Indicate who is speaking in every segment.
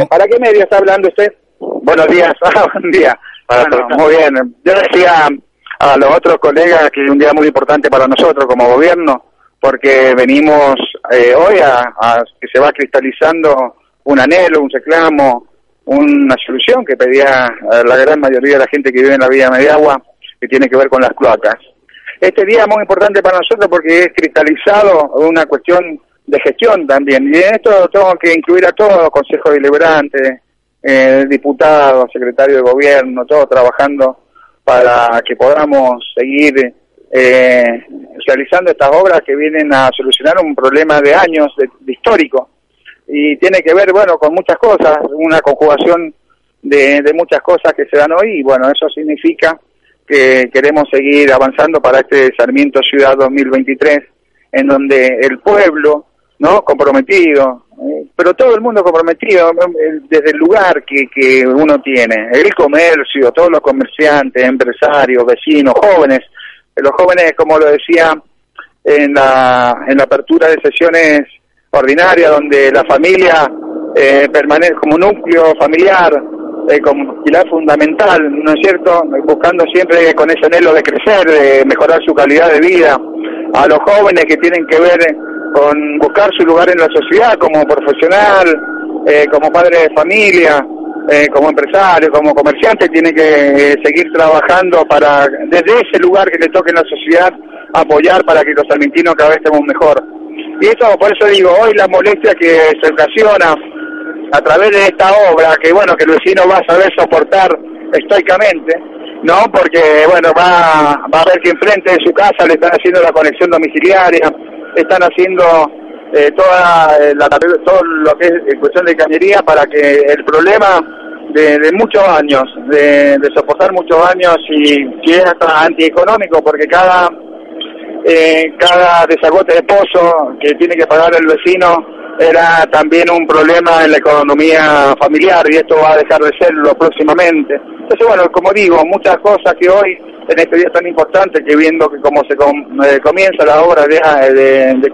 Speaker 1: Eh, ¿Para qué medio está hablando usted?
Speaker 2: Buenos días, ah, buen día. Bueno, muy bien. Yo decía a los otros colegas que es un día muy importante para nosotros como gobierno, porque venimos eh, hoy a, que se va cristalizando un anhelo, un reclamo, una solución que pedía la gran mayoría de la gente que vive en la Villa Mediagua, que tiene que ver con las cloacas. Este día es muy importante para nosotros porque es cristalizado una cuestión de gestión también. Y en esto tengo que incluir a todos, consejos deliberantes, eh, diputados, secretario de gobierno, todos trabajando para que podamos seguir eh, realizando estas obras que vienen a solucionar un problema de años, de, histórico. Y tiene que ver, bueno, con muchas cosas, una conjugación de, de muchas cosas que se dan hoy y bueno, eso significa que queremos seguir avanzando para este Sarmiento Ciudad 2023, en donde el pueblo, ¿no? Comprometido, eh, pero todo el mundo comprometido, desde el lugar que, que uno tiene, el comercio, todos los comerciantes, empresarios, vecinos, jóvenes, los jóvenes, como lo decía en la, en la apertura de sesiones ordinarias, donde la familia eh, permanece como núcleo familiar, eh, como pilar fundamental, ¿no es cierto? Buscando siempre con ese anhelo de crecer, de mejorar su calidad de vida. A los jóvenes que tienen que ver con buscar su lugar en la sociedad como profesional, eh, como padre de familia, eh, como empresario, como comerciante, tiene que seguir trabajando para, desde ese lugar que le toque en la sociedad, apoyar para que los salmintinos cada vez estemos mejor. Y eso, por eso digo, hoy la molestia que se ocasiona a través de esta obra, que bueno, que el vecino va a saber soportar estoicamente, ¿no? Porque, bueno, va, va a ver que enfrente de su casa le están haciendo la conexión domiciliaria, están haciendo eh, toda eh, la, todo lo que es cuestión de cañería para que el problema de, muchos años, de, soportar muchos años y que es hasta antieconómico, porque cada eh, cada desagote de pozo que tiene que pagar el vecino era también un problema en la economía familiar y esto va a dejar de serlo próximamente. Entonces, bueno, como digo, muchas cosas que hoy, en este día tan importante, que viendo que como se eh, comienza la obra de, de, de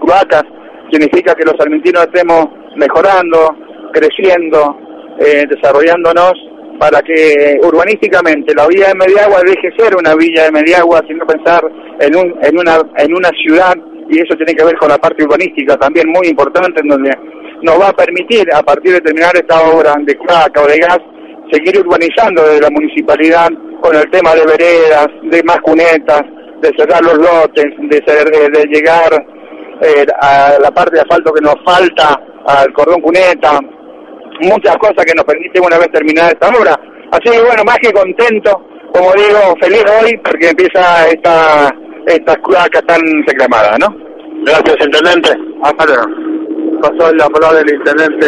Speaker 2: significa que los salmintinos estemos mejorando, creciendo, eh, desarrollándonos para que urbanísticamente la villa de Mediagua deje ser una villa de Mediagua, sino pensar en, un, en, una, en una ciudad y eso tiene que ver con la parte urbanística también muy importante, en donde nos va a permitir, a partir de terminar esta obra de cloaca o de gas, seguir urbanizando desde la municipalidad con el tema de veredas, de más cunetas, de cerrar los lotes, de, de, llegar eh, a la parte de asfalto que nos falta, al cordón cuneta, muchas cosas que nos permiten una vez terminada esta obra. Así que bueno, más que contento, como digo, feliz hoy porque empieza esta esta cloaca tan reclamada, ¿no?
Speaker 3: Gracias, intendente.
Speaker 2: Hasta luego. Pasó la palabra del intendente.